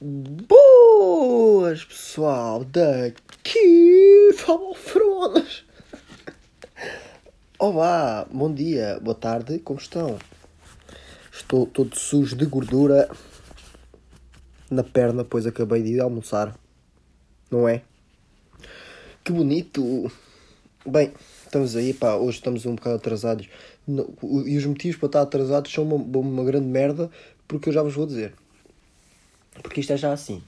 Boas, pessoal, daqui Fronas. Olá, bom dia, boa tarde, como estão? Estou todo sujo de gordura na perna, pois acabei de almoçar, não é? Que bonito! Bem, estamos aí, pá, hoje estamos um bocado atrasados. E os motivos para estar atrasados são uma, uma grande merda, porque eu já vos vou dizer. Porque isto é já assim.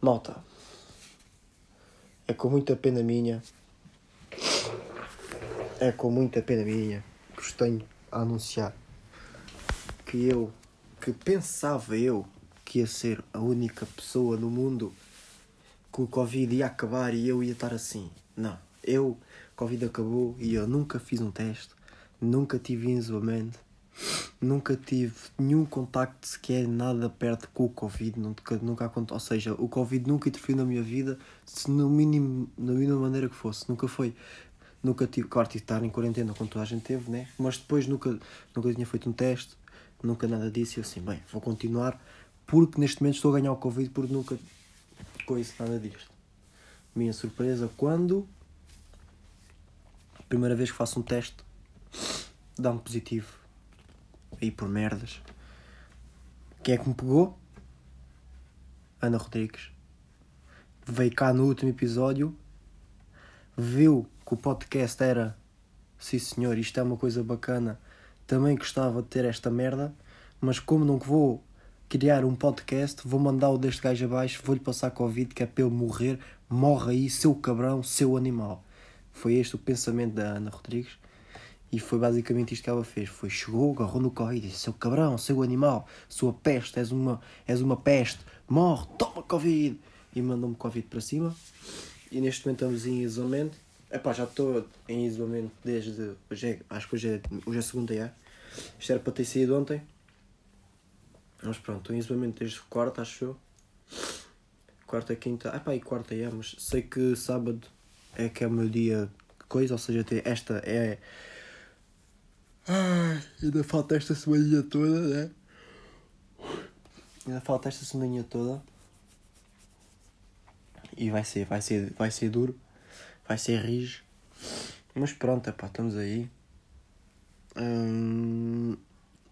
Malta. É com muita pena minha. É com muita pena minha que vos tenho a anunciar que eu, que pensava eu que ia ser a única pessoa no mundo que o Covid ia acabar e eu ia estar assim. Não. Eu, Covid acabou e eu nunca fiz um teste, nunca tive isolamento nunca tive nenhum contacto sequer, nada perto com o Covid, nunca, nunca ou seja, o Covid nunca interferiu na minha vida, se no mínimo, na mínima maneira que fosse, nunca foi, nunca tive, claro, tive estar em quarentena como toda a gente teve, né? mas depois nunca, nunca tinha feito um teste, nunca nada disso, eu assim, bem, vou continuar, porque neste momento estou a ganhar o Covid, porque nunca coisa nada disto. Minha surpresa, quando, primeira vez que faço um teste, dá-me positivo aí por merdas. Quem é que me pegou? Ana Rodrigues. Veio cá no último episódio, viu que o podcast era sim senhor, isto é uma coisa bacana, também gostava de ter esta merda, mas como não vou criar um podcast, vou mandar o deste gajo abaixo, vou-lhe passar Covid, que é ele morrer, morre aí, seu cabrão, seu animal. Foi este o pensamento da Ana Rodrigues. E foi basicamente isto que ela fez. Foi, chegou, agarrou no correio e disse, seu cabrão, seu animal, sua peste, és uma, és uma peste, morre, toma Covid. E mandou-me Covid para cima. E neste momento estamos em isolamento. Epá, já estou em isolamento desde, hoje é, acho que hoje é, hoje é segunda, já. Isto era para ter saído ontem. Mas pronto, estou em isolamento desde quarta, acho eu. Quarta, quinta, epá, e quarta, é, mas sei que sábado é que é o meu dia coisa, ou seja, esta é Ai, ainda falta esta semaninha toda, né? Ainda falta esta semaninha toda. E vai ser, vai ser, vai ser duro. Vai ser rijo. Mas pronto, epá, estamos aí. Hum,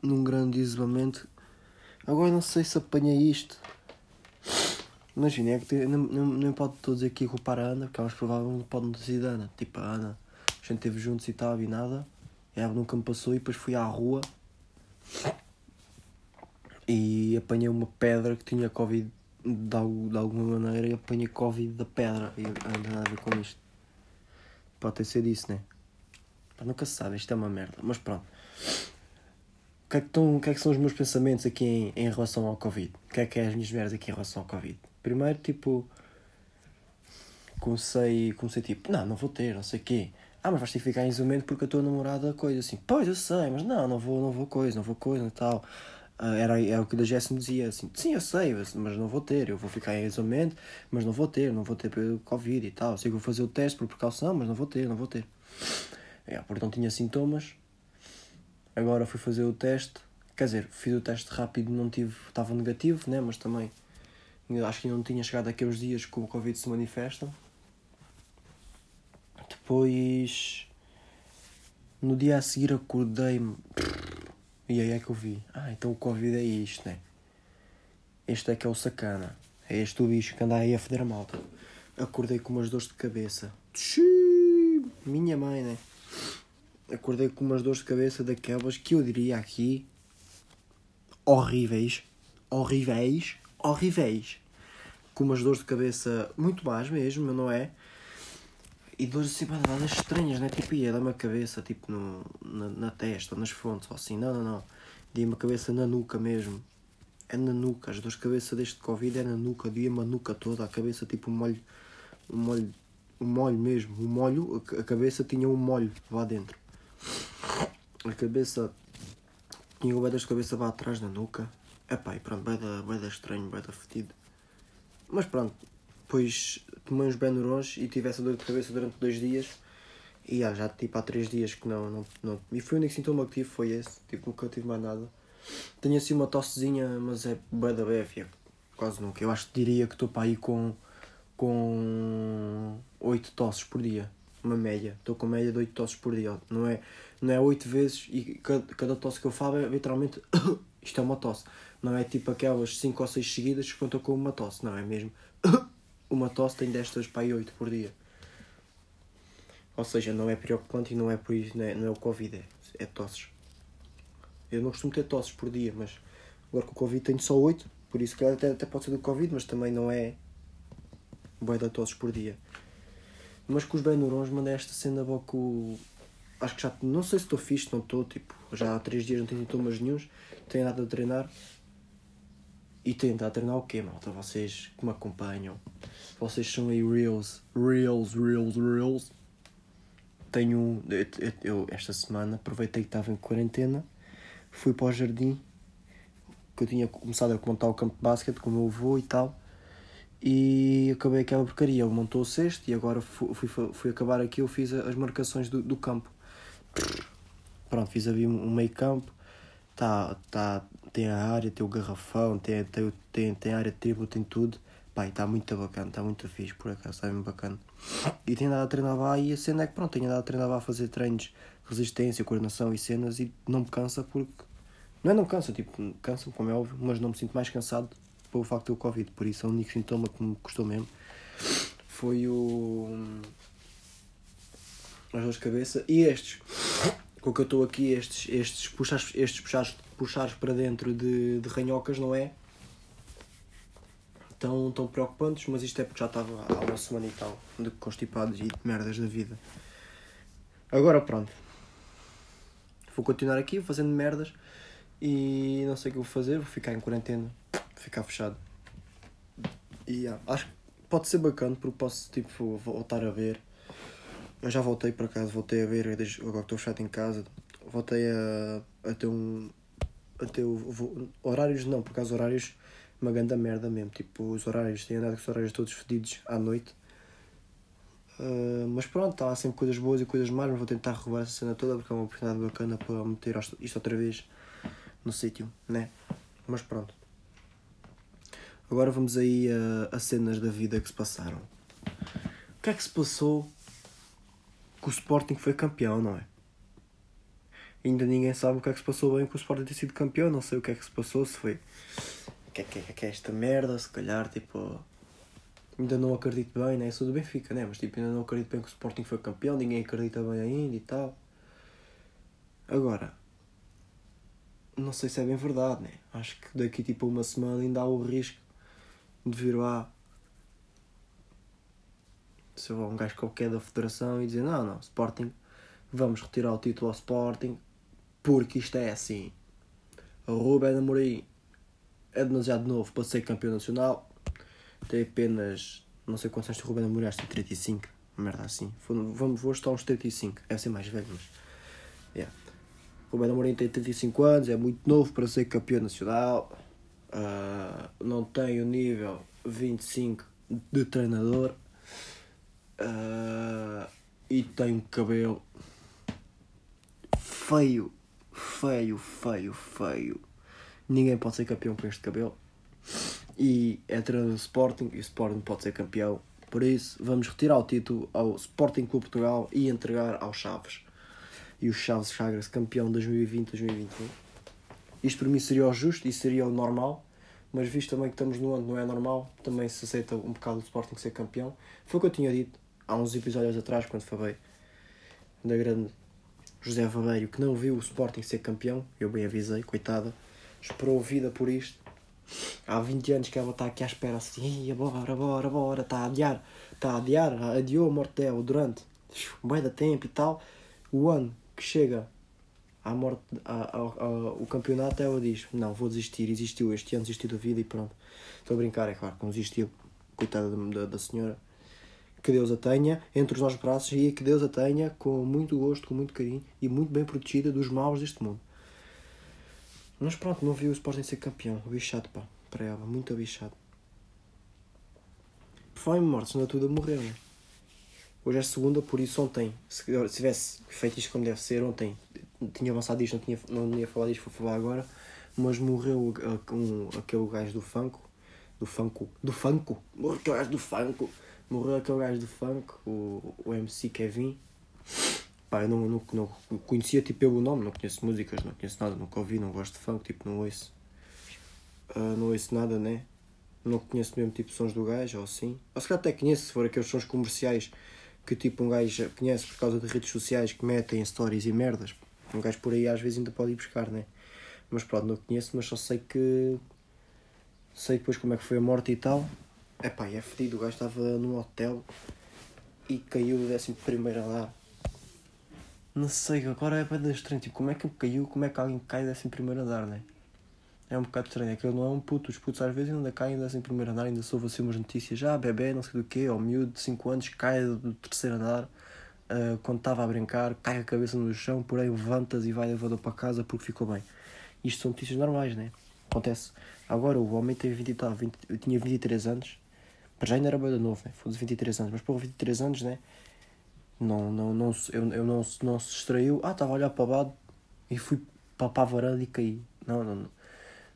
num grande isolamento. Agora não sei se apanha isto. Imagina, é que não, não, não pode todos aqui culpar a Ana, porque é mais provável não pode ter sido a Ana. Tipo, a Ana, a gente esteve juntos e tal e nada. Ela nunca me passou e depois fui à rua e apanhei uma pedra que tinha Covid de, alguma maneira e apanhei Covid da pedra e não tem nada a ver com isto. Pode ter sido isso, né? Pá, nunca se sabe, isto é uma merda. Mas pronto. O que, é que, que é que são os meus pensamentos aqui em, em relação ao Covid? O que é que é as minhas merdas aqui em relação ao Covid? Primeiro, tipo, comecei, comecei tipo, não, não vou ter, não sei o quê. Ah, mas vais ter que ficar em isolamento porque a tua namorada coisa assim. Pois, eu sei, mas não, não vou, não vou coisa, não vou coisa e tal. Uh, era, era o que a Jess me dizia assim, sim, eu sei, mas não vou ter, eu vou ficar em isolamento, mas não vou ter, não vou ter Covid e tal. Sei que vou fazer o teste por precaução, mas não vou ter, não vou ter. É, porque não tinha sintomas. Agora fui fazer o teste. Quer dizer, fiz o teste rápido, não tive, estava negativo, né? Mas também acho que não tinha chegado aqueles dias que o Covid se manifesta. Depois, no dia a seguir, acordei-me. E aí é que eu vi. Ah, então o Covid é isto, né? Este é que é o sacana. É este o bicho que anda aí a foder a malta. Acordei com umas dores de cabeça. Minha mãe, né? Acordei com umas dores de cabeça daquelas que eu diria aqui horríveis. Horríveis. Horríveis. Com umas dores de cabeça muito más mesmo, não é? E dores assim badadas estranhas, né? Tipo, ia dar-me a cabeça, tipo, no, na, na testa, nas fontes, ou assim. Não, não, não. Dia-me a cabeça na nuca mesmo. É na nuca. As dores de cabeça deste Covid é na nuca. Dia-me a nuca toda, a cabeça tipo um molho. Um molho. Um molho mesmo. Um molho. A cabeça tinha um molho lá dentro. A cabeça. Tinha o das cabeça lá atrás na nuca. Epá, e pronto, vai dar estranho, vai dar fedido. Mas pronto, depois tomei uns Benurons e tive essa dor de cabeça durante dois dias. E ah, já tipo há três dias que não, não, não. E foi o único sintoma que tive, foi esse. Tipo, nunca tive mais nada. Tenho assim uma tossezinha, mas é bué da béfia. quase nunca. Eu acho que diria que estou para aí com, com 8 tosses por dia. Uma média. Estou com média de 8 tosses por dia. Não é, não é 8 vezes e cada, cada tosse que eu falo é literalmente. Isto é uma tosse. Não é tipo aquelas 5 ou 6 seguidas que contam com uma tosse. Não, é mesmo. Uma tosse tem destas para aí 8 por dia. Ou seja, não é preocupante e não é por isso, não é, não é o Covid, é, é tosses. Eu não costumo ter tosses por dia, mas agora com o Covid tenho só 8, por isso que até, até pode ser do Covid, mas também não é boia de tosses por dia. Mas com os Benurons mandei esta cena boa com Acho que já. Não sei se estou fixe, não estou. Tipo, já há 3 dias não tenho sintomas nenhums. Tenho nada a treinar. E a treinar o quê, malta? Vocês que me acompanham. Vocês são aí reels. Reels, reels, reels. Tenho. Eu, eu, eu esta semana aproveitei que estava em quarentena. Fui para o jardim. Que eu tinha começado a montar o campo de basquete com o meu avô e tal e acabei aquela porcaria. Ele montou o cesto e agora fui, fui, fui acabar aqui. Eu fiz as marcações do, do campo. Pronto, fiz ali um meio campo. Tá, tá, tem a área, tem o garrafão, tem, tem, tem, tem a área triplo, tem tudo. Pai, está muito bacana, está muito fixe por acaso, está bem bacana. E tenho andado a treinar lá e a cena é que pronto, tenho andado a treinar lá a fazer treinos, resistência, coordenação e cenas e não me cansa porque. Não é não me cansa, tipo, cansa como é óbvio, mas não me sinto mais cansado pelo facto de ter o Covid. Por isso, o único sintoma que me custou mesmo foi o. as dores de cabeça e estes. Com que eu estou aqui, estes, estes, puxares, estes puxares, puxares para dentro de, de ranhocas, não é? Tão, tão preocupantes, mas isto é porque já estava há uma semana e tal de constipados e de merdas da vida. Agora pronto. Vou continuar aqui fazendo merdas e não sei o que vou fazer, vou ficar em quarentena ficar fechado. E yeah, acho que pode ser bacana porque posso tipo voltar a ver. Eu já voltei para casa, voltei a ver agora que estou fechado em casa. Voltei a, a ter um. a ter vou, horários não, por causa horários uma grande merda mesmo. Tipo, os horários, tenho andado com os horários todos fedidos à noite. Uh, mas pronto, há sempre coisas boas e coisas más, mas vou tentar revelar essa cena toda porque é uma oportunidade bacana para meter isto outra vez no sítio, né? Mas pronto. Agora vamos aí a, a cenas da vida que se passaram. O que é que se passou que o Sporting foi campeão, não é? Ainda ninguém sabe o que é que se passou bem com o Sporting ter sido campeão, não sei o que é que se passou, se foi. O que é que é, que é esta merda, se calhar, tipo. Ainda não acredito bem, né? Eu sou do Benfica, né? Mas tipo, ainda não acredito bem que o Sporting foi campeão, ninguém acredita bem ainda e tal. Agora, não sei se é bem verdade, né? Acho que daqui tipo uma semana ainda há o risco de vir lá se um gajo qualquer da federação e dizer não, não, Sporting, vamos retirar o título ao Sporting porque isto é assim. O Ruben Amorim é demasiado novo para ser campeão nacional. Tem apenas, não sei quantos anos o Ruben Amorim, acho que tem 35, merda assim. Vamos, vou estar uns 35, deve ser mais velho, mas... Yeah. O Ruben Amorim tem 35 anos, é muito novo para ser campeão nacional uh, não tem o nível 25 de treinador uh, e um cabelo feio, feio, feio, feio. Ninguém pode ser campeão com este cabelo. E é treinador do Sporting e o Sporting pode ser campeão. Por isso, vamos retirar o título ao Sporting Clube Portugal e entregar ao Chaves. E o Chaves sagra-se campeão 2020-2021. Isto para mim seria o justo e seria o normal, mas visto também que estamos no ano não é normal, também se aceita um bocado o Sporting ser campeão. Foi o que eu tinha dito há uns episódios atrás, quando falei da grande José Vameiro, que não viu o Sporting ser campeão. Eu bem avisei, coitada, esperou vida por isto. Há 20 anos que ela está aqui à espera assim, bora, bora, bora, está a adiar, está a adiar, adiou a morte dela durante bem da tempo e tal. O ano que chega à morte, à, ao, campeonato, ela diz: Não, vou desistir. Existiu este ano, desistiu da vida e pronto. Estou a brincar, é claro que não desistiu. Coitada da, da senhora. Que Deus a tenha entre os nossos braços e que Deus a tenha com muito gosto, com muito carinho e muito bem protegida dos maus deste mundo. Mas pronto, não viu o Sporting ser campeão. Bichado, pá, para ela, muito bichado. Foi morte, senão tudo a morrer, né? Hoje é segunda, por isso ontem, se tivesse feito isto como deve ser, ontem tinha avançado isto, não, tinha, não ia falar disto, vou falar agora, mas morreu um, aquele gajo do Funko, do Funko. Do Funko. Morreu aquele gajo do Funko. Morreu aquele gajo do Funk, o, o MC Kevin. Pá, eu não, não, não conhecia tipo pelo nome, não conheço músicas, não conheço nada, nunca ouvi, não gosto de funk, tipo, não ouço. Uh, não ouço nada, né? Não conheço mesmo tipo sons do gajo ou assim. Ou se calhar até conheço, se for aqueles sons comerciais que tipo um gajo conhece por causa de redes sociais que metem stories e merdas. Um gajo por aí às vezes ainda pode ir buscar, né? Mas pronto, não conheço, mas só sei que. Sei depois como é que foi a morte e tal. É pá, é fedido, o gajo estava num hotel e caiu do 11 primeiro andar. Não sei, agora é bem estranho, tipo, como é que caiu, como é que alguém cai do 11 primeiro andar, né? É um bocado estranho, é que ele não é um puto, os putos às vezes ainda caem do 11 primeiro andar, ainda soube assim umas notícias, ah, bebê, não sei do quê, ou miúdo de 5 anos, cai do terceiro andar, uh, quando estava a brincar, cai a cabeça no chão, por aí levanta-se e vai levador para casa porque ficou bem. Isto são notícias normais, né? Acontece. Agora o homem teve 20, tá, 20, tinha 23 anos, para já ainda era bem novo, né? Foi de 23 anos, mas por 23 anos, né? Não, não, não, eu, eu não, não se distraiu. Ah, estava a olhar para lado e fui para, para a varanda e caí. Não, não, não.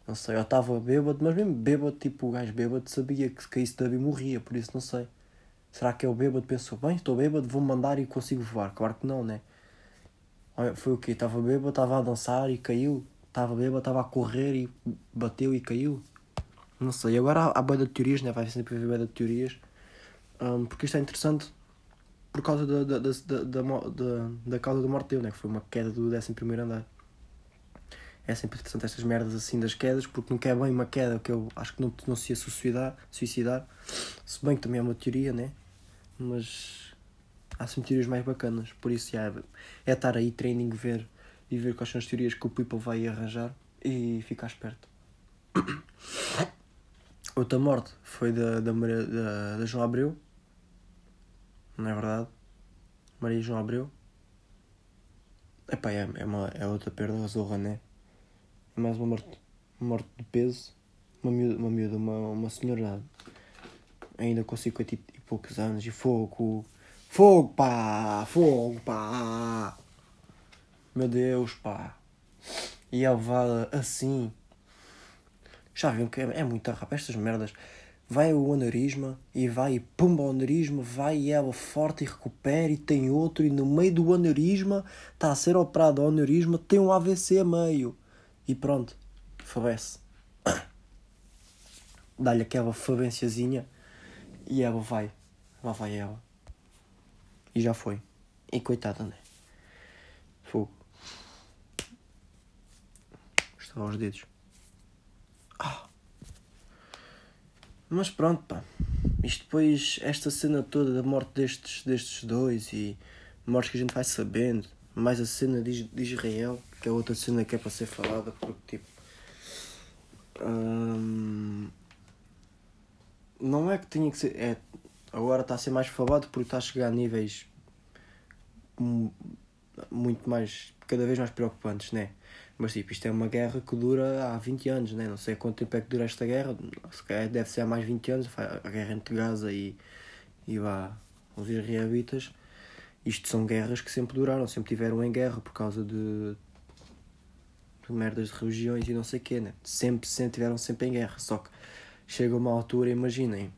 Não sei, eu estava bêbado, mas mesmo bêbado, tipo, o gajo bêbado sabia que se caísse da morria, por isso não sei. Será que é o bêbado pensou, bem, estou bêbado, vou mandar e consigo voar? Claro que não, né? Olha, foi o quê? Estava bêbado, estava a dançar e caiu. Estava bêbado, estava a correr e bateu e caiu. Não sei, agora há, há boia de teorias, né? vai sempre haver boia de teorias, um, porque isto é interessante por causa da, da, da, da, da, da causa da morte dele, né? que foi uma queda do 11 andar. É sempre interessante estas merdas assim das quedas, porque nunca é bem uma queda que eu acho que não, não se ia suicidar, suicidar, se bem que também é uma teoria, né? Mas há sempre teorias mais bacanas, por isso é, é estar aí, training, ver e ver quais são as teorias que o people vai arranjar e ficar esperto. Outra morte foi da, da, Maria, da, da João Abreu. Não é verdade? Maria João Abreu. Epá, é, é, uma, é outra perda da zorra, né? É mais uma morte, morte de peso. Uma miúda, uma, miúda, uma, uma senhora ainda com 50 e poucos anos e fogo. Fogo, pá! Fogo, pá! Meu Deus, pá! E a levada assim já viram que é, é muito rápido. Estas merdas. Vai o aneurisma e vai e pumba o aneurisma, vai e ela forte e recupera e tem outro e no meio do aneurisma está a ser operado o aneurisma, tem um AVC a meio. E pronto, falece. Dá-lhe aquela falênciazinha e ela vai. Lá vai ela. E já foi. E coitada, né? Fogo. Estava aos dedos. Mas pronto, pá. Isto depois, esta cena toda da morte destes, destes dois e mortes que a gente vai sabendo, mais a cena de, de Israel, que é outra cena que é para ser falada, porque tipo. Hum, não é que tinha que ser. É, agora está a ser mais falado porque está a chegar a níveis muito mais. Cada vez mais preocupantes, né? Mas tipo, isto é uma guerra que dura há 20 anos, né? não sei quanto tempo é que dura esta guerra, deve ser há mais 20 anos, a guerra entre Gaza e, e vá, os israelitas. Isto são guerras que sempre duraram, sempre tiveram em guerra por causa de, de merdas de religiões e não sei o quê, né? Sempre, sempre tiveram sempre em guerra. Só que chega uma altura, imaginem,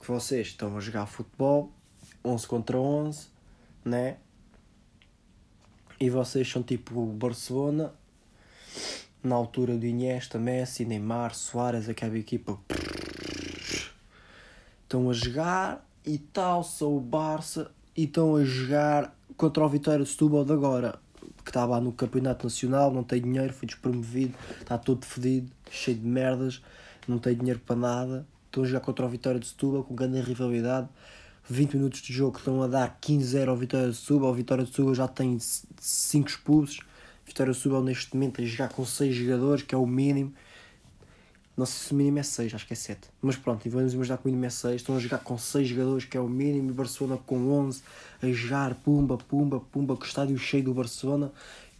que vocês estão a jogar futebol, 11 contra 11, né? E vocês são tipo Barcelona, na altura do Iniesta, Messi, Neymar, Soares, aquela equipa. Estão a jogar e tal, sou o Barça e estão a jogar contra o Vitória de Setúbal de agora, que estava no Campeonato Nacional, não tem dinheiro, foi despromovido, está todo fedido, cheio de merdas, não tem dinheiro para nada. Estão a jogar contra o Vitória de Setúbal com grande rivalidade 20 minutos de jogo estão a dar 15-0 ao Vitória de Setúbal. O Vitória de Setúbal já tem 5 expulsos. Vitória de Setúbal neste momento a jogar com 6 jogadores, que é o mínimo. Não sei se o mínimo é 6, acho que é 7. Mas pronto, vamos imaginar que o mínimo é 6. Estão a jogar com 6 jogadores, que é o mínimo. E Barcelona com 11, a jogar pumba, pumba, pumba, com o estádio cheio do Barcelona.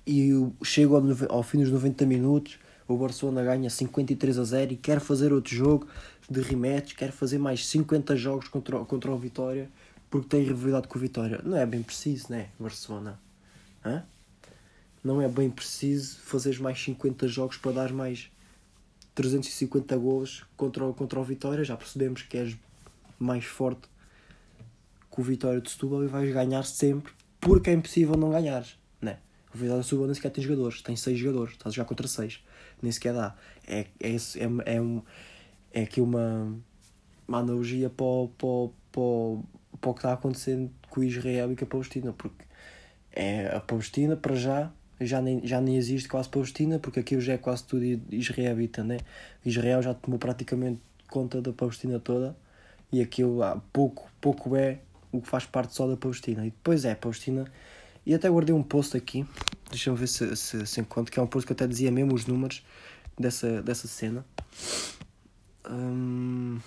E chega ao, ao fim dos 90 minutos, o Barcelona ganha 53 a 0 e quer fazer outro jogo de rematch, quer fazer mais 50 jogos contra, contra o Vitória porque tem rivalidade com o Vitória. Não é bem preciso, né, Barcelona? Hã? Não é bem preciso fazer mais 50 jogos para dar mais 350 gols contra, o- contra o Vitória, já percebemos que és mais forte que o Vitória de Setúbal e vais ganhar sempre, porque é impossível não ganhares, né? O Vitória de Setúbal nem sequer tem jogadores, tem 6 jogadores, estás jogar contra 6, nem sequer dá. É, é, é, é, um, é aqui uma, uma analogia para, o- para, para, para o que está acontecendo com Israel e com a Palestina, porque é a Palestina para já já nem, já nem existe quase Palestina porque aquilo já é quase tudo israelita né? Israel já tomou praticamente conta da Palestina toda e aquilo há pouco, pouco é o que faz parte só da Palestina e depois é a Palestina e até guardei um post aqui deixa-me ver se, se, se encontro que é um post que até dizia mesmo os números dessa, dessa cena Hum,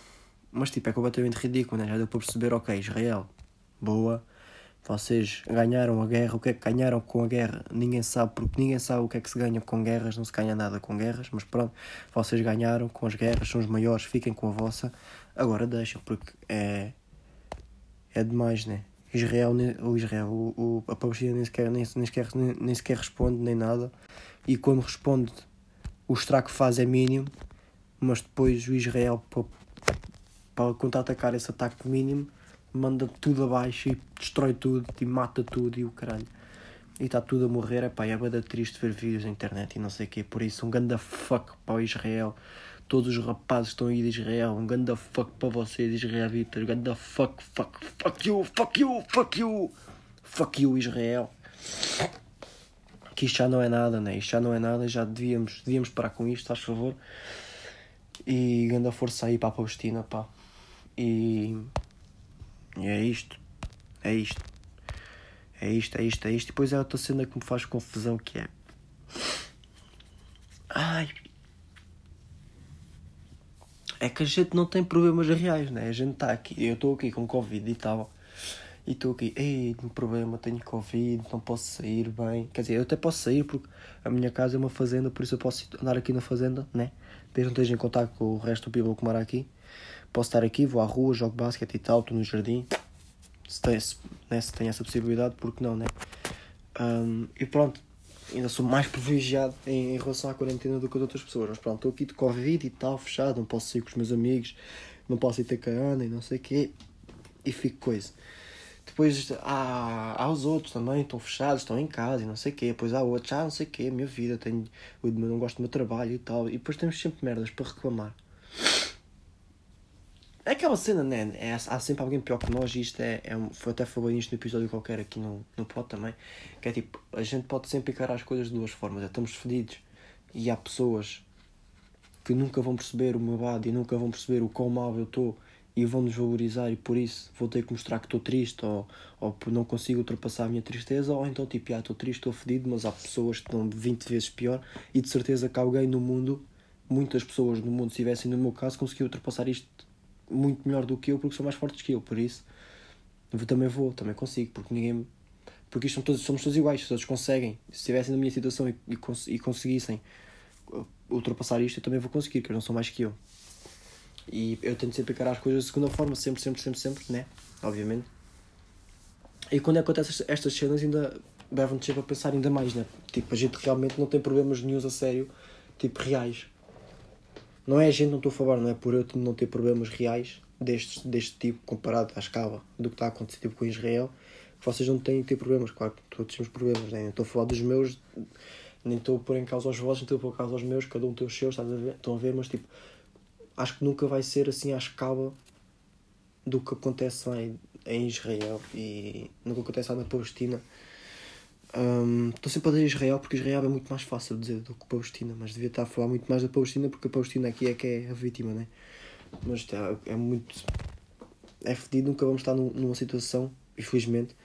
mas tipo é completamente ridículo né? já deu para perceber ok Israel boa vocês ganharam a guerra, o que é que ganharam com a guerra? Ninguém sabe, porque ninguém sabe o que é que se ganha com guerras, não se ganha nada com guerras, mas pronto, vocês ganharam com as guerras, são os maiores, fiquem com a vossa. Agora deixam, porque é. É demais, né? Israel, o Israel, o, o, a Palestina nem sequer, nem, nem, sequer, nem, nem sequer responde, nem nada, e quando responde, o estrago que faz é mínimo, mas depois o Israel, para, para contra-atacar esse ataque mínimo, manda tudo abaixo e destrói tudo e mata tudo e o caralho. E está tudo a morrer, epá, é bada triste ver vídeos na internet e não sei o quê. Por isso, um ganda fuck para o Israel. Todos os rapazes estão aí de Israel, um ganda fuck para vocês, israelitas. Ganda fuck, fuck, fuck you, fuck you, fuck you, fuck you, Israel. Que isto já não é nada, né? Isto já não é nada, já devíamos, devíamos parar com isto, faz favor. E ganda força aí para a Palestina, pá. E e é isto. É isto. É isto, é isto, é isto. E depois é outra cena que me faz confusão que é. Ai. É que a gente não tem problemas reais, né? A gente está aqui, eu estou aqui com Covid e tal. E estou aqui, ei, tenho problema, tenho Covid, não posso sair bem. Quer dizer, eu até posso sair porque a minha casa é uma fazenda, por isso eu posso andar aqui na fazenda, né? Desde não esteja em contato com o resto do people que mora aqui. Posso estar aqui, vou à rua, jogo basquete e tal, estou no jardim. Se tem, se, né, se tem essa possibilidade, porque não, né? Um, e pronto, ainda sou mais privilegiado em, em relação à quarentena do que as outras pessoas. Mas pronto, estou aqui de Covid e tal, fechado, não posso sair com os meus amigos, não posso ir ter com a Ana e não sei o quê. E fico coisa. Depois há, há os outros também, estão fechados, estão em casa e não sei o quê. Depois há outros, ah, não sei o quê, minha vida, tenho, eu não gosto do meu trabalho e tal. E depois temos sempre merdas para reclamar. É aquela cena, né? É, há sempre alguém pior que nós e isto é. é um, foi até falei isto no episódio qualquer aqui no, no pod também. Que é tipo, a gente pode sempre encarar as coisas de duas formas. É, estamos fedidos e há pessoas que nunca vão perceber o meu lado e nunca vão perceber o quão mal eu estou e vão nos valorizar e por isso vou ter que mostrar que estou triste ou, ou não consigo ultrapassar a minha tristeza ou então tipo, ah, estou triste, estou fedido, mas há pessoas que estão 20 vezes pior e de certeza que alguém no mundo, muitas pessoas no mundo, se estivessem no meu caso, conseguiu ultrapassar isto muito melhor do que eu porque são mais fortes que eu, por isso eu também vou, também consigo, porque ninguém porque isto todos, somos todos iguais, todos conseguem, se estivessem na minha situação e, e, cons e conseguissem uh, ultrapassar isto, eu também vou conseguir, que eles não são mais que eu. E eu tento sempre encarar as coisas de segunda forma, sempre, sempre, sempre, sempre, né? Obviamente. E quando acontecem estas cenas, ainda levam-te sempre a pensar ainda mais, né? Tipo, a gente realmente não tem problemas nenhum a sério, tipo, reais. Não é a gente, não estou a falar, não é por eu não ter problemas reais deste, deste tipo, comparado à escala do que está a acontecer tipo, com Israel, que vocês não têm ter problemas. Claro que todos temos problemas, né? Estou a falar dos meus, nem estou a pôr em causa os vossos, nem estou a pôr em causa os meus, cada um tem os seus, estás a ver? Estão a ver, mas tipo, acho que nunca vai ser assim à escala do que acontece lá em, em Israel e que acontece lá na Palestina. Um, estou sempre a dizer Israel porque Israel é muito mais fácil de dizer do que Palestina, mas devia estar a falar muito mais da Palestina porque a Palestina aqui é que é a vítima, né? Mas é, é muito. É fedido, nunca vamos estar num, numa situação, infelizmente,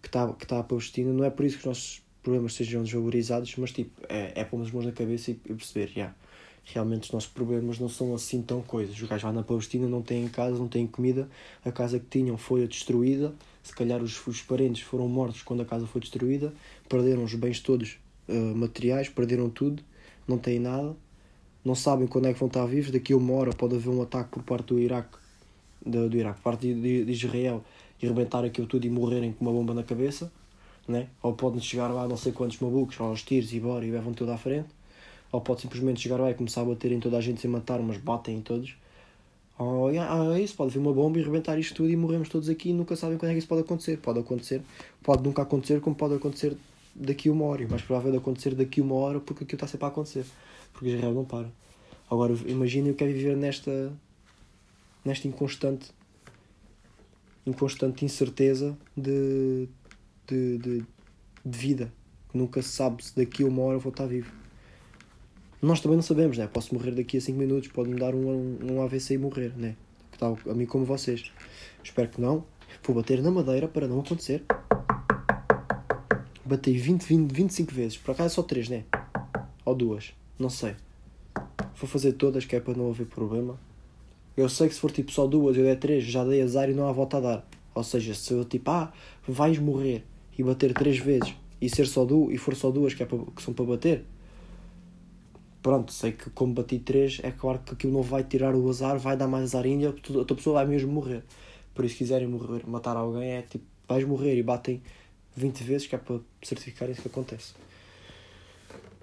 que está que tá a Palestina. Não é por isso que os nossos problemas sejam desvalorizados, mas tipo, é, é pôr as mãos na cabeça e, e perceber, já. Yeah, realmente os nossos problemas não são assim tão coisas. Os gajos lá na Palestina não têm casa, não têm comida, a casa que tinham foi destruída, se calhar os, os parentes foram mortos quando a casa foi destruída, perderam os bens todos uh, materiais, perderam tudo, não têm nada, não sabem quando é que vão estar vivos, daqui a uma hora pode haver um ataque por parte do Iraque, do, do Iraque, parte de, de Israel, e arrebentar aquilo tudo e morrerem com uma bomba na cabeça, né? ou podem chegar lá não sei quantos malucos, aos tiros e bora e levam tudo à frente Ou pode simplesmente chegar lá e começar a bater em toda a gente sem matar, mas batem em todos. Ou ah, isso, pode vir uma bomba e rebentar isto tudo e morremos todos aqui e nunca sabem quando é que isso pode acontecer. Pode acontecer, pode nunca acontecer, como pode acontecer daqui uma hora. E mais provável de acontecer daqui uma hora porque aquilo está sempre a acontecer. Porque Israel não para. Agora imaginem o que é viver nesta, nesta inconstante, inconstante incerteza de, de, de, de vida. Nunca se sabe se daqui uma hora vou estar vivo. Nós também não sabemos, né? Posso morrer daqui a 5 minutos, pode-me dar um, um AVC e morrer, né? Que tal a mim como vocês. Espero que não. Vou bater na madeira para não acontecer. Batei 20, 20, 25 vezes. Por acaso é só 3, né? Ou duas. Não sei. Vou fazer todas que é para não haver problema. Eu sei que se for tipo só duas, eu der três, já dei azar e não há volta a dar. Ou seja, se eu tipo, ah, vais morrer e bater três vezes e ser só duas e for só duas que, é que são para bater, pronto, sei que como bati três, é claro que aquilo não vai tirar o azar, vai dar mais azar ainda, a outra pessoa vai mesmo morrer. Por isso, se quiserem morrer, matar alguém, é tipo, vais morrer e batem 20 vezes, que é para certificar isso que acontece.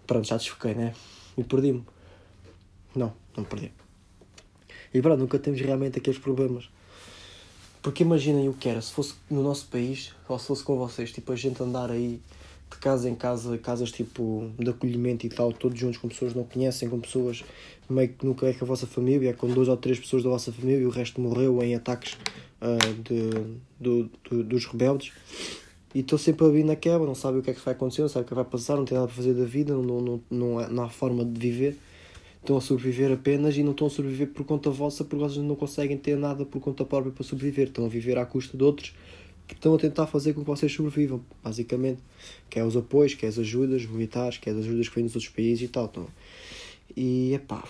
Pronto, já desfoquei, né? E perdi-me. Não, não perdi. E pronto, nunca temos realmente aqueles problemas. Porque imaginem o que era, se fosse no nosso país, ou se fosse com vocês, tipo, a gente andar aí de casa em casa, casas tipo de acolhimento e tal, todos juntos com pessoas que não conhecem, com pessoas meio que nunca é com a vossa família, é com duas ou três pessoas da vossa família e o resto morreu em ataques uh, de, do, do, dos rebeldes. E estou sempre a vir na quebra, não sabe o que é que vai acontecer, não sabe o que vai passar, não tem nada para fazer da vida, não, não, não, não há forma de viver estão a sobreviver apenas e não estão a sobreviver por conta vossa porque vocês não conseguem ter nada por conta própria para sobreviver. Estão a viver à custa de outros que estão a tentar fazer com que vocês sobrevivam, basicamente. Quer os apoios, quer as ajudas militares, quer as ajudas que vêm dos outros países e tal. Então. E é pá,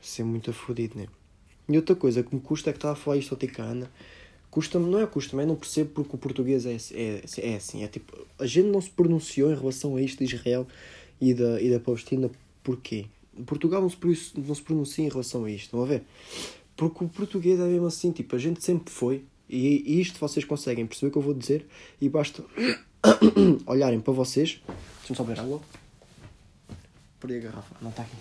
isso é muito fodido, né? E outra coisa que me custa é que estava a falar isto ao Ticana. Custa-me, não é custa, mas não percebo porque o português é, é, é assim. É tipo, a gente não se pronunciou em relação a isto de Israel e da, e da Palestina, porquê? Portugal não se, não se pronuncia em relação a isto, estão a ver? Porque o português é mesmo assim, tipo, a gente sempre foi, e, isto vocês conseguem perceber o que eu vou dizer, e basta olharem para vocês. Deixa-me só beber água. Perdi a garrafa, não está aqui.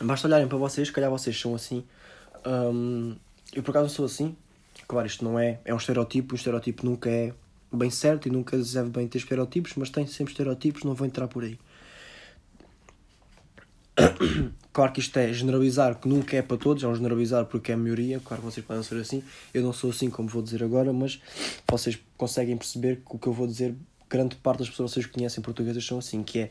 Basta olharem para vocês, calhar vocês são assim. Um, eu por acaso sou assim. Claro, isto não é. É um estereotipo, um estereotipo nunca é bem certo e nunca deve bem ter estereotipos, mas tem sempre estereotipos, não vou entrar por aí. Claro que isto é generalizar, que nunca é para todos, é um generalizar porque é a maioria, claro que vocês podem ser assim. Eu não sou assim como vou dizer agora, mas vocês conseguem perceber que o que eu vou dizer, grande parte das pessoas que vocês conhecem portuguesas são assim, que é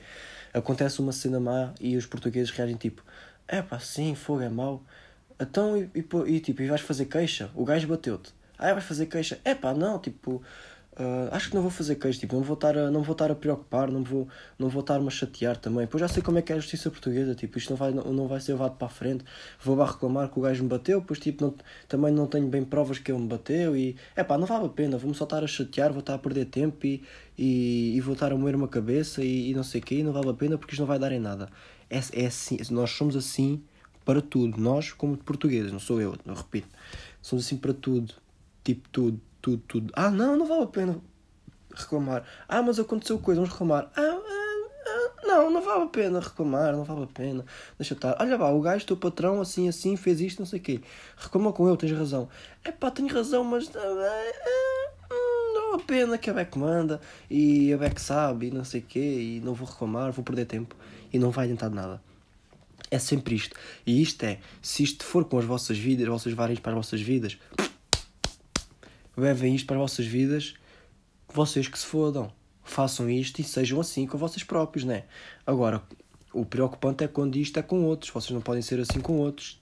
acontece uma cena má e os portugueses reagem tipo, é pá, sim, fogo é mau. Então, e, e, e tipo, e vais fazer queixa? O gajo bateu-te. Ah, vais fazer queixa? É pá, não, tipo, Uh, acho que não vou fazer queijo, tipo, não vou estar a, não vou estar a preocupar, não vou, não vou estar-me a chatear também. Pois já sei como é que é a justiça portuguesa, tipo, isto não vai, não, não vai ser levado para a frente. Vou lá reclamar que o gajo me bateu, pois tipo, não, também não tenho bem provas que ele me bateu e é pá, não vale a pena, vou-me só estar a chatear, vou estar a perder tempo e, e, e vou estar a moer uma cabeça e, e não sei o que, não vale a pena porque isto não vai dar em nada. É, é assim, nós somos assim para tudo, nós como portugueses, não sou eu, não repito, somos assim para tudo, tipo tudo tudo, tudo. Ah, não, não vale a pena reclamar. Ah, mas aconteceu coisa, vamos reclamar. Ah, ah, ah, não, não vale a pena reclamar, não vale a pena. Deixa estar. Olha lá, o gajo, teu patrão, assim, assim, fez isto, não sei o quê. Reclama com ele, tens razão. É pá, tenho razão, mas. Ah, ah, hum, não vale a pena que a Beck manda e a Beck sabe e não sei o quê e não vou reclamar, vou perder tempo e não vai adiantar nada. É sempre isto. E isto é, se isto for com as vossas vidas, vocês varem para as vossas vidas, levem isto para as vossas vidas, vocês que se fodam. Façam isto e sejam assim com vocês próprios, né? Agora, o preocupante é quando isto é com outros. Vocês não podem ser assim com outros.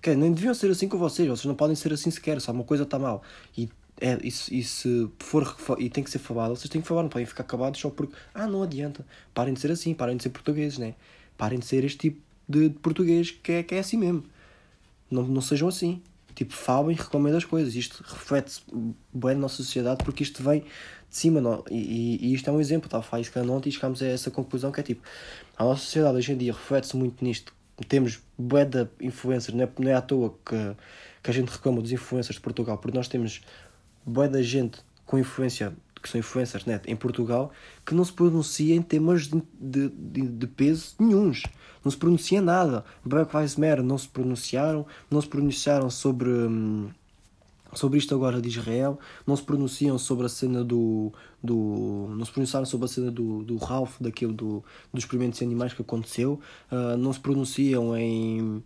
Quer, nem deviam ser assim com vocês. Vocês não podem ser assim sequer. Se alguma coisa está mal e, é, e, e se for e tem que ser falado, vocês têm que falar. Não podem ficar acabados só porque. Ah, não adianta. Parem de ser assim. Parem de ser portugueses, né? Parem de ser este tipo de português que é, que é assim mesmo. Não, não sejam assim tipo, falem e recomendem as coisas. Isto reflete-se bem na nossa sociedade porque isto vem de cima. Não? E, e, isto é um exemplo. Estava falar isso ontem e chegámos a essa conclusão que é tipo, a nossa sociedade hoje em dia reflete-se muito nisto. Temos bué de influencers, não é, não é à toa que, que a gente reclama dos influencers de Portugal, porque nós temos bué da gente com influência que são influencers net em Portugal, que não se pronuncia em temas de, de, de, de peso nenhuns. Não se pronuncia nada. Black Lives Matter não se pronunciaram, não se pronunciaram sobre. Hum, sobre isto agora de Israel, não se pronunciam sobre a cena do. do não se pronunciaram sobre a cena do, do Ralph, daquilo do, dos experimentos animais que aconteceu, uh, não se pronunciam em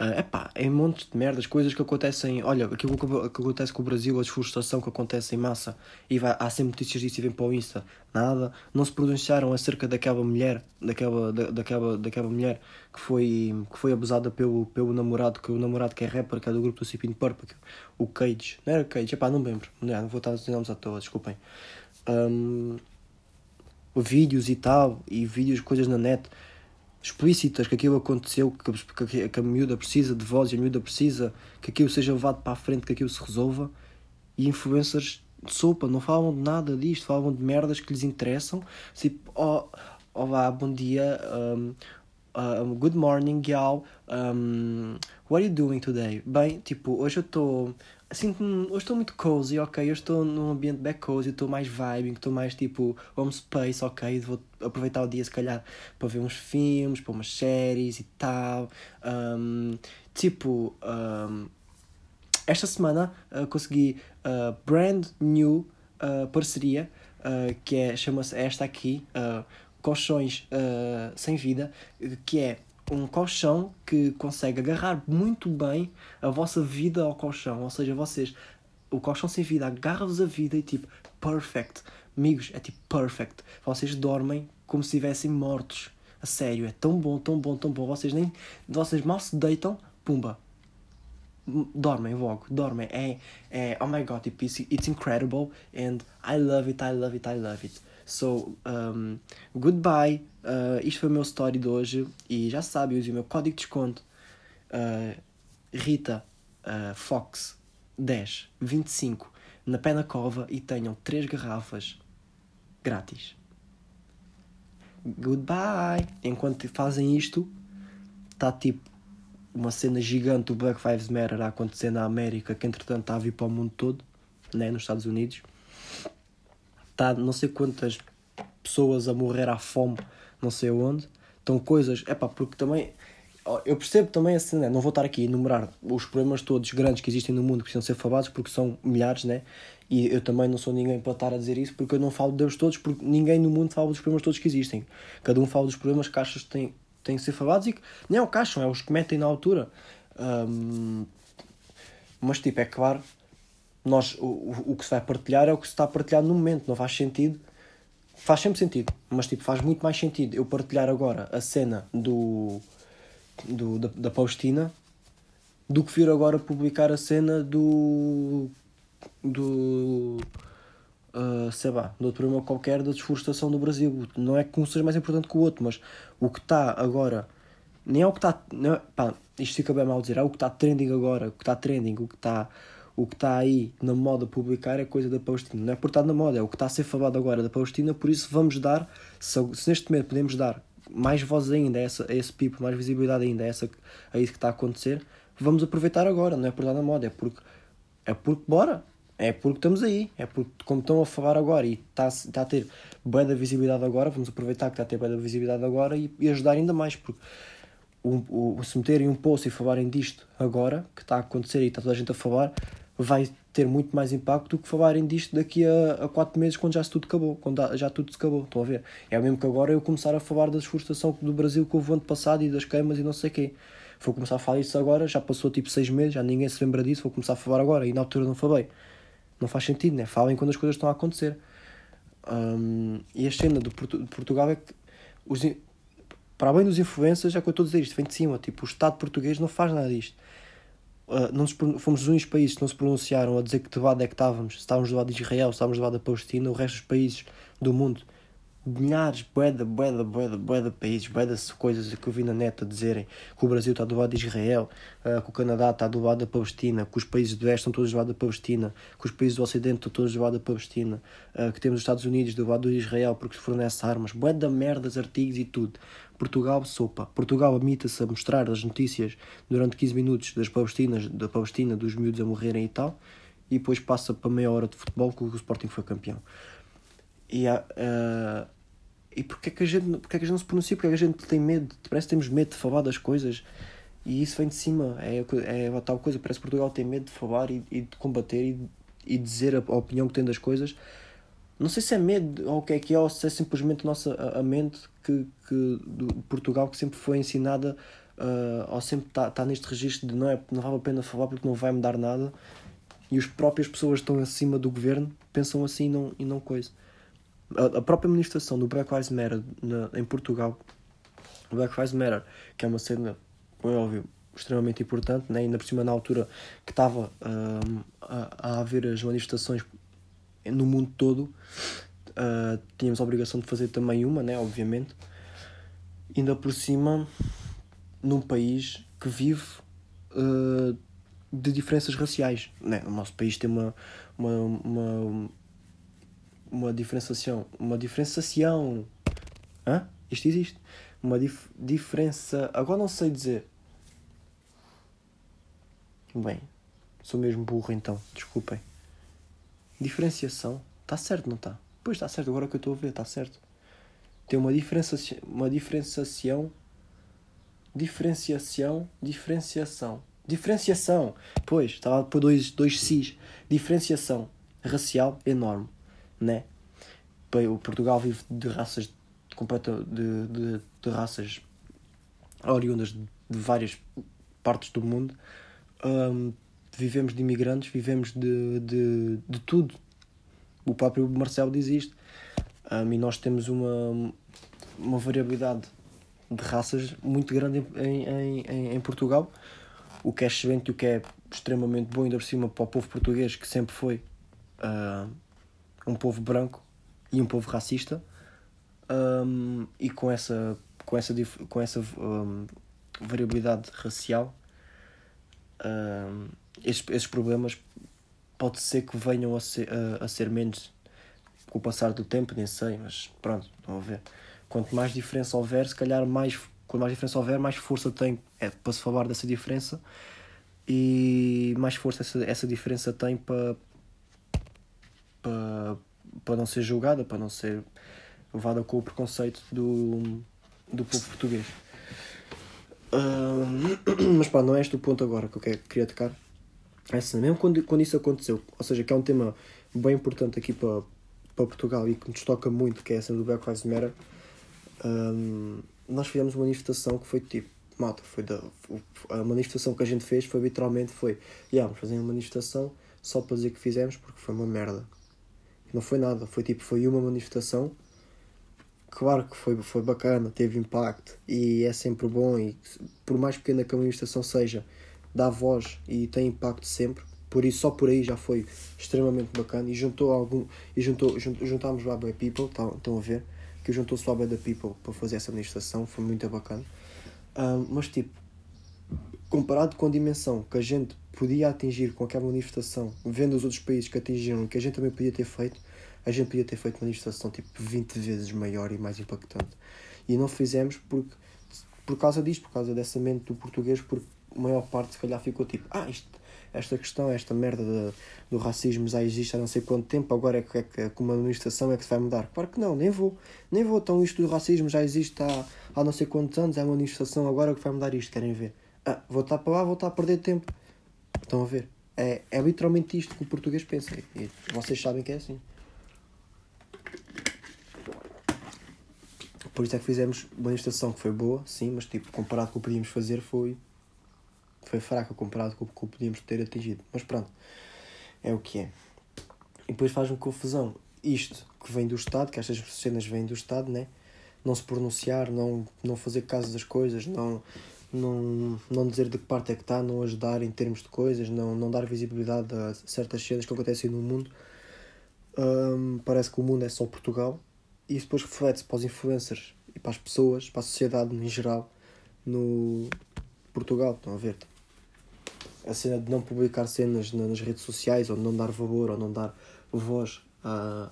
Uh, epá, é um monte de merdas, coisas que acontecem. Olha, aquilo que, acontece com o Brasil, a desflorestação que acontece em massa, e vai, há sempre notícias disso e vem para o Insta, nada. Não se pronunciaram acerca daquela mulher, daquela, da, daquela, daquela mulher que foi, que foi abusada pelo, pelo namorado, que o namorado que é rapper, que é do grupo do Cipin Purple, o Cage. Não era Cage, epá, não me lembro, não, não vou estar a dizer nomes à toa, desculpem. Um, vídeos e tal, e vídeos, coisas na net explícitas que aquilo aconteceu, que, que, que a miúda precisa de voz e a miúda precisa que aquilo seja levado para a frente, que aquilo se resolva. E influencers de sopa não falam de nada disto, falam de merdas que lhes interessam. Tipo, oh, olá, bom dia, um, um, good morning, y'all. Um, what are you doing today? Bem, tipo, hoje eu estou sinto-me. Hoje estou muito cozy, ok? Eu estou num ambiente back cozy, estou mais vibing, estou mais tipo home space, ok? Vou aproveitar o dia se calhar para ver uns filmes, para umas séries e tal. Um, tipo, esta semana uh, consegui uh, brand new uh, parceria que é, chama-se esta aqui, Colchões Sem Vida, que é um colchão que consegue agarrar muito bem a vossa vida ao colchão. Ou seja, vocês, o colchão sem vida agarra-vos a vida e tipo, perfect. Amigos, é tipo perfect. Vocês dormem como se estivessem mortos. A sério, é tão bom, tão bom, tão bom. Vocês nem. Vocês mal se deitam, pumba. Dormem logo, dormem. É, é, oh my god, tipo, it's, it's incredible and I love it, I love it, I love it. So, um, goodbye. Uh, isto foi o meu story de hoje e já sabe, use o meu código de desconto uh, Rita uh, Fox 10 25 na pé na cova e tenham 3 garrafas grátis. Goodbye! Enquanto fazem isto, está tipo uma cena gigante do Black Lives Matter a acontecer na América, que entretanto está a vir para o mundo todo, né, nos Estados Unidos. Está não sei quantas pessoas a morrer à fome não sei onde. Estão coisas. É pá, porque também. Eu percebo também assim, né? não vou estar aqui a enumerar os problemas todos grandes que existem no mundo que precisam ser falados, porque são milhares, né? E eu também não sou ninguém para estar a dizer isso, porque eu não falo deles todos, porque ninguém no mundo fala dos problemas todos que existem. Cada um fala dos problemas que achas que têm, têm que ser falados e que nem é o que acham, é os que metem na altura. Um, mas, tipo, é claro, nós, o, o que se vai partilhar é o que se está a partilhar no momento, não faz sentido faz sempre sentido, mas tipo, faz muito mais sentido eu partilhar agora a cena do, do da, da Paustina do que vir agora publicar a cena do do uh, sei lá, de outro problema qualquer da desflorestação do Brasil. Não é que um seja mais importante que o outro, mas o que está agora nem é o que está. É, pá, isto fica bem mal dizer, é o que está trending agora, o que está trending, o que está o que está aí na moda publicar é coisa da Palestina. Não é por estar na moda, é o que está a ser falado agora da Palestina, por isso vamos dar, se, neste momento podemos dar mais voz ainda a, essa, a esse pipo, mais visibilidade ainda a, essa, a isso que está a acontecer, vamos aproveitar agora, não é por estar na moda, é porque, é porque bora, é porque estamos aí, é porque como estão a falar agora e está, está a ter boa da visibilidade agora, vamos aproveitar que está a ter boa da visibilidade agora e, e ajudar ainda mais, porque o, o, se meterem um post e falarem disto agora, que está a acontecer e está toda a gente a falar, vai ter muito mais impacto do que falarem disto daqui a, a quatro meses quando já tudo acabou, quando já tudo se acabou. Estão a ver? É o mesmo que agora eu começar a falar da desflorestação do Brasil que houve ano passado e das queimas e não sei o quê. Vou começar a falar isso agora, já passou tipo seis meses, já ninguém se lembra disso, vou começar a falar agora e na altura não falei. Não faz sentido, né? Falem quando as coisas estão a acontecer. Um, e a cena do de Portugal é que os, para além dos influências, é o que eu estou a dizer, isto vem de cima, tipo, o Estado português não faz nada disto uh, não fomos os únicos países que não se pronunciaram a dizer que de lado é que estávamos, se estávamos do lado de Israel, se estávamos do lado da Palestina, o resto dos países do mundo, milhares, boeda, boeda, boeda, boeda países, boeda coisas que eu vi na neta dizerem que o Brasil está do lado de Israel, uh, que o Canadá está do lado da Palestina, que os países do Oeste estão todos do lado da Palestina, que os países do Ocidente estão todos do lado da Palestina, uh, que temos os Estados Unidos do lado de Israel porque fornece armas, boeda merdas, artigos e tudo. Portugal, sopa. Portugal admita-se a mostrar as notícias durante 15 minutos das Palestinas, da Palestina, dos miúdos a morrerem e tal, e depois passa para meia hora de futebol que o Sporting foi campeão. E, uh, e porquê que, a gente, porquê que a gente não se pronuncia? Porque a gente tem medo, parece que temos medo de falar das coisas e isso vem de cima, é, é a tal coisa, parece que Portugal tem medo de falar e, e de combater e, e dizer a, a opinião que tem das coisas. Não sei se é medo ou o que é que é, ou se é simplesmente a nossa a, mente que, que do Portugal que sempre foi ensinada uh, ou sempre está tá neste registro de não, é, não vale a pena falar porque não vai mudar nada e as próprias pessoas que estão acima do governo pensam assim e não, e não coisa. A, própria administração do Black Lives Matter na, em Portugal, Black Lives Matter, que é uma cena como é óbvio, extremamente importante, né? ainda por cima na altura que estava uh, a, a haver as manifestações no mundo todo, uh, tínhamos a obrigação de fazer também uma, né? obviamente, ainda por cima num país que vive uh, de diferenças raciais. Né? O nosso país tem uma, uma, uma, uma diferenciação. Uma diferenciação. Hã? Isto existe? Uma dif diferença. Agora não sei dizer. Bem, sou mesmo burro então, desculpem. Diferenciação. Está certo, não está? Pois está certo, agora que eu estou a ver, está certo. Tem uma diferenciação. Uma diferenciação. Diferenciação. Diferenciação. Diferenciação. Pois, estava por dois, dois Cs. Diferenciação racial enorme, né? O Portugal vive de raças completa de, de, de raças oriundas de várias partes do mundo um, vivemos de imigrantes, vivemos de, de, de tudo. O próprio Marcelo diz isto. Um, e nós temos uma, uma variabilidade de raças muito grande em, em, em, em Portugal, o que é excelente e o que é extremamente bom, ainda por cima, para o povo português, que sempre foi uh, um povo branco e um povo racista, um, e com essa, com essa, com essa um, variabilidade racial uh, esses, esses problemas pode ser que venham a ser, a, a ser menos com o passar do tempo, nem sei, mas pronto, a ver. Quanto mais diferença houver, se calhar mais, quanto mais diferença houver, mais força tem é, para se falar dessa diferença e mais força essa, essa diferença tem para, para, para não ser julgada, para não ser levada com o preconceito do, do povo português. Uh, mas pá, não é este o ponto agora que eu queria tocar. É assim, mesmo quando, quando isso aconteceu, ou seja, que é um tema bem importante aqui para, para Portugal e que nos toca muito, que é a cena do Black Lives Matter, um, nós fizemos uma manifestação que foi tipo, mata, foi da, a manifestação que a gente fez foi literalmente foi, yeah, vamos fazer uma manifestação só para dizer que fizemos porque foi uma merda. Não foi nada, foi tipo, foi uma manifestação claro que foi, foi bacana, teve impacto e é sempre bom e por mais pequena que a manifestação seja, dá voz e tem impacto sempre. Por isso, só por aí já foi extremamente bacana e juntou algum e juntou, juntámos lá Bad People, estão, estão a ver? Que juntou-se lá Bad People para fazer essa manifestação, foi muito bacana. Um, mas tipo, comparado com a dimensão que a gente podia atingir com aquela manifestação, vendo os outros países que atingiram, que a gente também podia ter feito, a gente podia ter feito uma manifestação tipo 20 vezes maior e mais impactante. E não fizemos porque, por causa disto, por causa dessa mente do português, porque a maior parte se calhar ficou tipo, ah, isto, esta questão, esta merda de, do racismo já existe há não sei quanto tempo, agora é que, é que com uma administração é que se vai mudar. Claro que não, nem vou, nem vou, então isto do racismo já existe há, há não sei quantos anos, é uma administração agora que vai mudar isto, querem ver? Ah, estar para lá, vou estar a perder tempo. Estão a ver? É, é literalmente isto que o português pensa. E vocês sabem que é assim. Por isso é que fizemos uma estação que foi boa, sim, mas tipo, comparado com o que podíamos fazer foi. Foi fraca comparado com o que podíamos ter atingido. Mas pronto, é o que é. E depois faz-me confusão isto que vem do Estado, que estas cenas vêm do Estado, né? Não se pronunciar, não, não fazer caso das coisas, não, não, não dizer de que parte é que está, não ajudar em termos de coisas, não, não dar visibilidade a certas cenas que acontecem no mundo. Um, parece que o mundo é só Portugal e isso depois reflete-se para os influencers e para as pessoas, para a sociedade em geral, no Portugal. Estão a ver? A cena de não publicar cenas nas redes sociais, ou não dar valor, ou não dar voz a,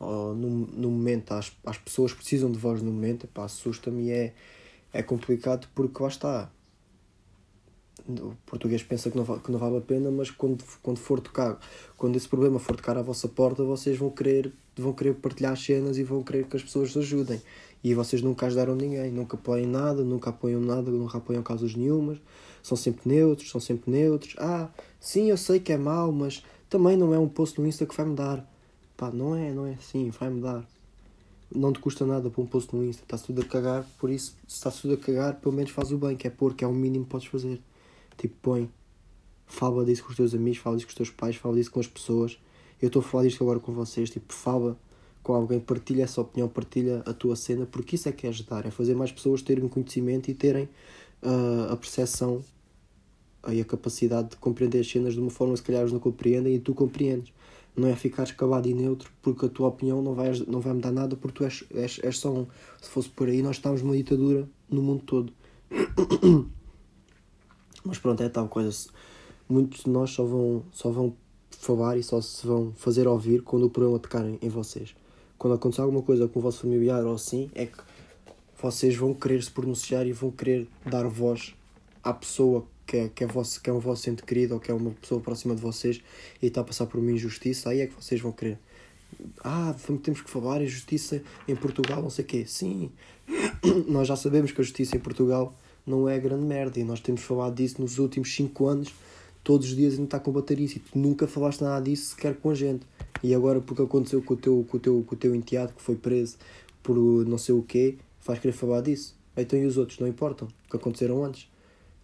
no, no momento às, às pessoas precisam de voz no momento, assusta-me e é, é complicado porque lá está. o português pensa que não, vale, que não vale a pena, mas quando, quando for tocar, quando esse problema for tocar à vossa porta, vocês vão querer, vão querer partilhar as cenas e vão querer que as pessoas ajudem. E vocês nunca ajudaram ninguém, nunca apoiam nada, nunca apoiam nada, nunca apoiam causas nenhumas, são sempre neutros, são sempre neutros. Ah, sim, eu sei que é mau, mas também não é um post no Insta que vai mudar. Pá, não é, não é assim, vai mudar. Não te custa nada para um post no Insta, está-se tudo a cagar, por isso, se está-se tudo a cagar, pelo menos faz o bem, que é pôr, que é o mínimo que podes fazer. Tipo, põe. Fala disso com os teus amigos, fala disso com os teus pais, fala disso com as pessoas. Eu estou a falar disto agora com vocês. Tipo, fala com alguém, partilha essa opinião, partilha a tua cena, porque isso é que é ajudar. É fazer mais pessoas terem conhecimento e terem uh, a percepção e a capacidade de compreender as cenas de uma forma que se calhar eles não compreendem e tu compreendes. Não é ficar escavado e neutro porque a tua opinião não vai, não vai mudar nada porque tu és, és, és só um. Se fosse por aí, nós estávamos numa ditadura no mundo todo. Mas pronto, é tal coisa. Muitos de nós só vão, só vão falar e só se vão fazer ouvir quando o problema tocar em vocês. Quando acontecer alguma coisa com o vosso familiar ou assim, é que vocês vão querer se pronunciar e vão querer dar voz à pessoa que é, que é, vosso, que é um vosso ente querido ou que é uma pessoa próxima de vocês e está a passar por uma injustiça, aí é que vocês vão querer. Ah, temos que falar injustiça em Portugal, não sei o quê. Sim, nós já sabemos que a justiça em Portugal não é grande merda. E nós temos falado disso nos últimos 5 anos, todos os dias a combater isso. E tu nunca falaste nada disso sequer com a gente. E agora, porque aconteceu com o teu, com o teu, com o teu enteado que foi preso por não sei o quê, vais querer falar disso. Então e os outros? Não importam, que aconteceram antes.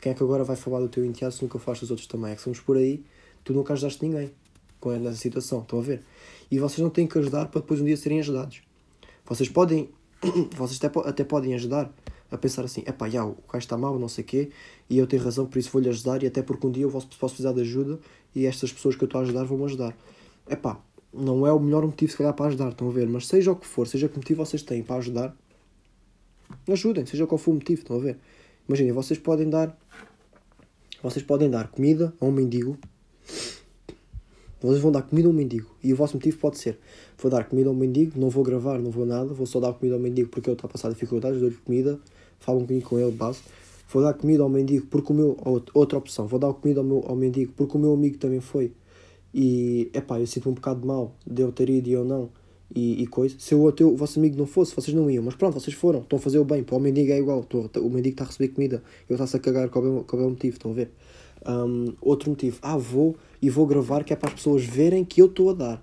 Quem é que agora vai falar do teu enteado se nunca falaste dos outros também? É que somos por aí, tu nunca ajudaste ninguém com essa situação, estão a ver? E vocês não têm que ajudar para depois um dia serem ajudados. Vocês podem, vocês até, até podem ajudar, a pensar assim, epá, já, o gajo está mal, não sei o quê, e eu tenho razão, por isso vou-lhe ajudar, e até porque um dia eu posso, posso precisar de ajuda, e estas pessoas que eu estou a ajudar vão-me ajudar. Epá, não é o melhor motivo, se calhar, para ajudar, estão a ver? Mas seja o que for, seja que motivo vocês têm para ajudar, ajudem, seja qual for o motivo, estão a ver? Imaginem, vocês podem dar, vocês podem dar comida a um mendigo, vocês vão dar comida a um mendigo, e o vosso motivo pode ser, vou dar comida a um mendigo, não vou gravar, não vou nada, vou só dar comida ao mendigo porque ele está a passar dificuldades, dou-lhe comida, falo um bocadinho com ele, base. Vou dar comida ao mendigo porque o meu. Outra opção, vou dar comida ao, meu, ao mendigo porque o meu amigo também foi. E, epá, eu sinto um bocado mal de eu ter ido e eu não. E, e coisa. Se o, teu, o vosso amigo não fosse, vocês não iam. Mas pronto, vocês foram. Estão a fazer o bem. Para o mendigo é igual. Estou, o mendigo está a receber comida. Eu está-se a cagar. Qual é, qual é o motivo? Estão a ver? Um, outro motivo. Ah, vou e vou gravar que é para as pessoas verem que eu estou a dar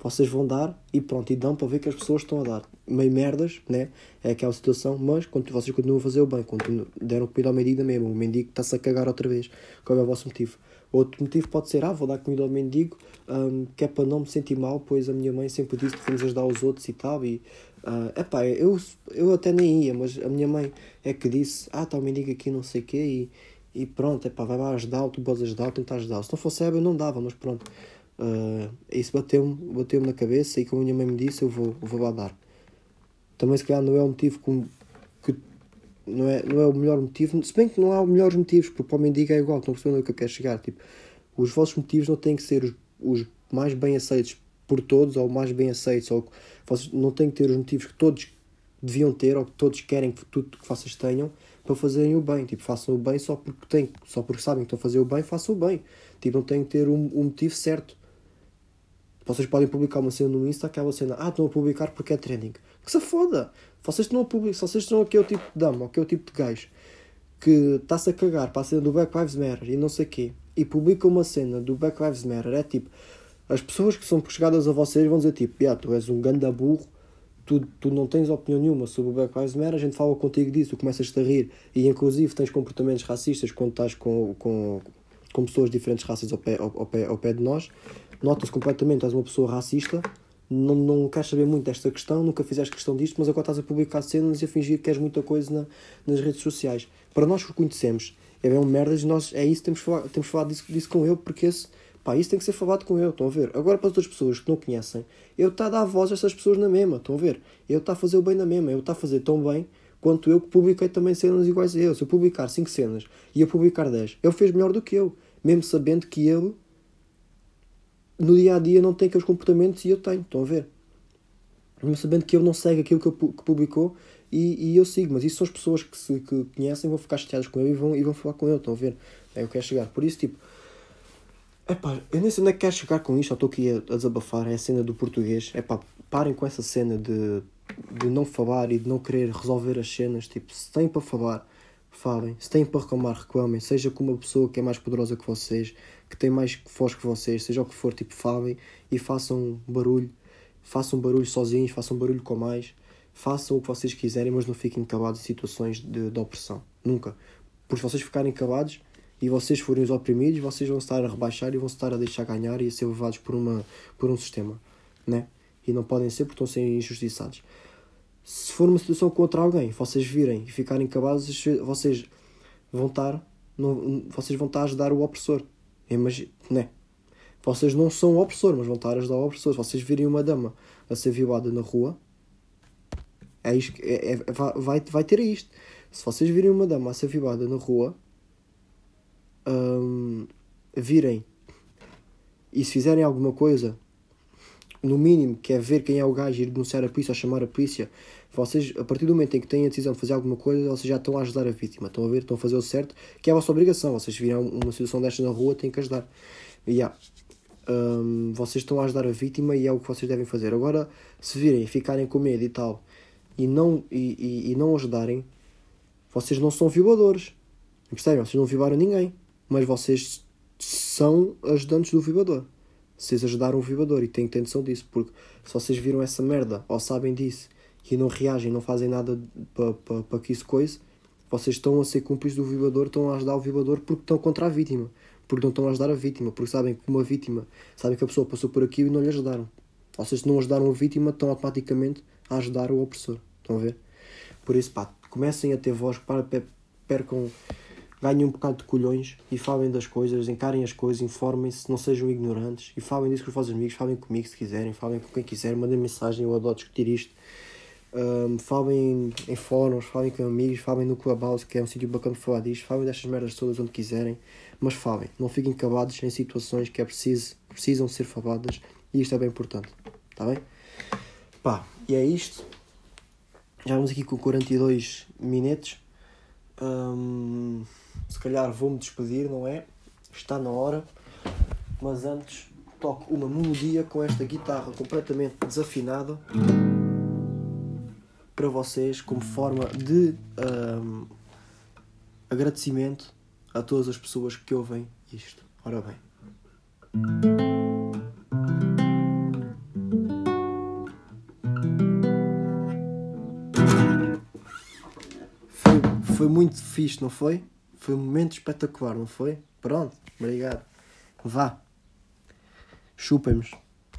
vocês vão dar e pronto, e dão para ver que as pessoas estão a dar. Meio merdas, né? É aquela situação, mas quando vocês continuam a fazer o bem, continuam, deram comida ao mendigo mesmo, o mendigo está-se a cagar outra vez. Qual é o vosso motivo? Outro motivo pode ser, ah, vou dar comida ao mendigo, um, que é para não me sentir mal, pois a minha mãe sempre disse que devemos ajudar os outros e tal, e uh, epá, eu, eu até nem ia, mas a minha mãe é que disse, ah, está o mendigo aqui, não sei o quê, e, e pronto, epá, vai lá ajudar, tu podes ajudar, tentar ajudar. Se não fosse eu, não dava, mas pronto. Uh, isso bateu-me bateu na cabeça e como a minha mãe me disse, eu vou, vou lá dar. Também se calhar não é o motivo não, é, não é o melhor motivo, se bem que não há melhores motivos, porque para o mendigo é igual, estão percebendo o que eu quero chegar. Tipo, os vossos motivos não têm que ser os, os mais bem aceitos por todos ou mais bem aceitos, ou vocês não têm que ter os motivos que todos deviam ter ou que todos querem que tudo que vocês tenham para fazerem o bem. Tipo, façam o bem só porque têm, só porque sabem que estão a fazer o bem, façam o bem. Tipo, não têm que ter um, um motivo certo. Vocês podem publicar uma cena no Insta, aquela cena, ah, estão a publicar porque é trending. Que se foda! Vocês estão a publicar, vocês estão aquele tipo de dama, aquele tipo de gajo que está-se a cagar para a cena do Black Lives Matter e não sei o quê, e publica uma cena do Black Lives Matter, é tipo, as pessoas que são chegadas a vocês vão dizer tipo, yeah, tu és um ganda burro, tu, tu não tens opinião nenhuma sobre o Black Lives Matter, a gente fala contigo disso, tu começas-te a rir e inclusive tens comportamentos racistas quando estás com, com, com pessoas de diferentes raças ao pé, ao, ao pé, ao pé de nós, nota-se completamente, és uma pessoa racista, não, não queres saber muito desta questão, nunca fizeste questão disto, mas agora estás a publicar cenas e a fingir que és muita coisa na, nas redes sociais. Para nós que o conhecemos, é um merdas, nós, é isso, temos falado, temos falado disso, disso com ele, porque esse, pá, isso tem que ser falado com ele, estão a ver? Agora para as outras pessoas que não conhecem, eu está a dar voz a essas pessoas na mesma, estão a ver? Eu está a fazer o bem na mesma, eu está a fazer tão bem quanto eu que publiquei também cenas iguais a eu. Se eu publicar 5 cenas e eu publicar 10, ele fez melhor do que eu, mesmo sabendo que ele no dia a dia não tem aqueles comportamentos e eu tenho, estão a ver? Sabendo que ele não segue aquilo que, eu, que publicou e, e eu sigo, mas isso são as pessoas que se que conhecem, vão ficar chateadas com ele e vão, e vão falar com ele, estão a ver? É eu quero chegar. Por isso, tipo, epá, eu nem sei onde é que quero chegar com isto, estou aqui a, a desabafar. É a cena do português. Epá, parem com essa cena de, de não falar e de não querer resolver as cenas. Tipo, se têm para falar, falem. Se têm para reclamar, reclamem. Seja com uma pessoa que é mais poderosa que vocês, que tem mais voz que vocês, seja o que for, tipo, falem e façam barulho. Façam barulho sozinhos, façam barulho com mais. Façam o que vocês quiserem, mas não fiquem calados em situações de, de opressão. Nunca. Se vocês ficarem calados e vocês forem os oprimidos, vocês vão estar a rebaixar e vão estar a deixar ganhar e a ser levados por, uma, por um sistema. Né? E não podem ser porque estão a ser injustiçados. Se for uma situação contra alguém, vocês virem e ficarem calados, vocês vão estar, vocês vão estar a ajudar o opressor. Imagina, né? Vocês não são o opressor, mas vão estar a ajudar o opressor. Se vocês virem uma dama a ser violada na rua, é isto, é, é, vai, vai ter isto. Se vocês virem uma dama a ser violada na rua, hum, virem e se fizerem alguma coisa, no mínimo, que é ver quem é o gajo e ir denunciar a polícia ou chamar a polícia, vocês, a partir do momento em que têm a decisão de fazer alguma coisa, vocês já estão a ajudar a vítima. Estão a ver, estão a fazer o certo, que é a vossa obrigação. Vocês viram uma situação destas na rua, têm que ajudar. E yeah. um, vocês estão a ajudar a vítima e é o que vocês devem fazer. Agora, se virem e ficarem com medo e tal, e não, e, e, e não ajudarem, vocês não são violadores. Percebem? Vocês não violaram ninguém. Mas vocês são ajudantes do violador. Vocês ajudaram o violador e têm que ter noção disso. Porque se vocês viram essa merda ou sabem disso e não reagem, não fazem nada para pa, pa que isso coisa, vocês estão a ser cúmplices do violador, estão a ajudar o violador porque estão contra a vítima. Porque não estão a ajudar a vítima. Porque sabem que uma vítima, sabem que a pessoa passou por aquilo e não lhe ajudaram. Vocês não ajudaram a vítima, estão automaticamente a ajudar o opressor. Estão a ver? Por isso, pá, comecem a ter voz, para, percam, ganhem um bocado de colhões e falem das coisas, encarem as coisas, informem-se, não sejam ignorantes e falem disso com os vossos amigos, falem comigo se quiserem, falem com quem quiser, mandem mensagem, eu adoro discutir isto. Um, falem em fóruns, falem com amigos, falem no Clubhouse, que é um sítio bacana para falar disto, falem destas merdas todas onde quiserem, mas falem, não fiquem cavados em situações que é preciso, precisam ser faladas e isto é bem importante, está bem? Pá, e é isto. Já vamos aqui com 42 minutos. Um, se calhar vou-me despedir, não é? Está na hora. Mas antes toco uma melodia com esta guitarra completamente desafinada para vocês como forma de um, agradecimento a todas as pessoas que ouvem isto. Ora bem. foi muito fixe, não foi? Foi um momento espetacular, não foi? Pronto, obrigado. Vá. Chupem-nos.